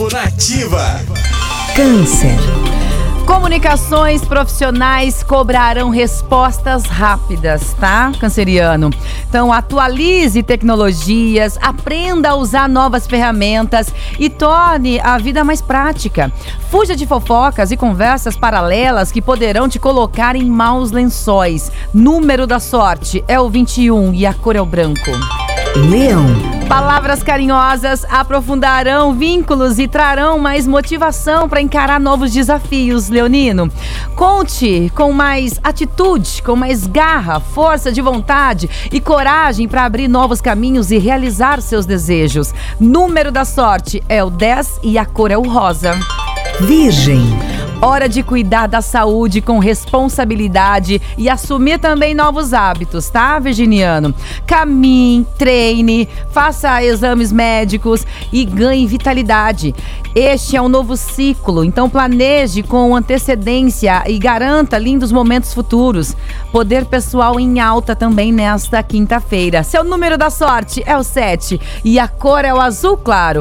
Horóscopo Nativa. Câncer. Comunicações profissionais cobrarão respostas rápidas, tá, canceriano? Então, atualize tecnologias, aprenda a usar novas ferramentas e torne a vida mais prática. Fuja de fofocas e conversas paralelas que poderão te colocar em maus lençóis. Número da sorte é o 21 e a cor é o branco. Leão. Palavras carinhosas aprofundarão vínculos e trarão mais motivação para encarar novos desafios, Leonino. Conte com mais atitude, com mais garra, força de vontade e coragem para abrir novos caminhos e realizar seus desejos. Número da sorte é o 10 e a cor é o rosa. Virgem. Hora de cuidar da saúde com responsabilidade e assumir também novos hábitos, tá, Virginiano? Caminhe, treine, faça exames médicos e ganhe vitalidade. Este é um novo ciclo, então planeje com antecedência e garanta lindos momentos futuros. Poder pessoal em alta também nesta quinta-feira. Seu número da sorte é o 7 e a cor é o azul claro.